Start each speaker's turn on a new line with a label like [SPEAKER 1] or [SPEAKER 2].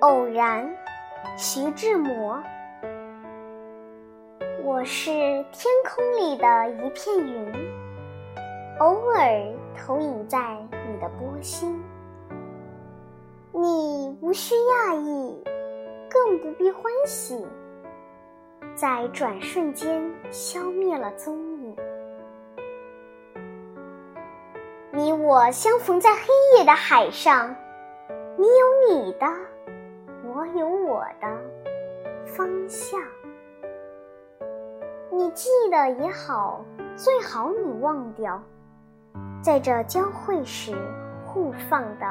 [SPEAKER 1] 偶然，徐志摩。我是天空里的一片云，偶尔投影在你的波心。你无需讶异，更不必欢喜，在转瞬间消灭了踪影。你我相逢在黑夜的海上，你有你的，我有我的方向。你记得也好，最好你忘掉，在这交汇时互放的。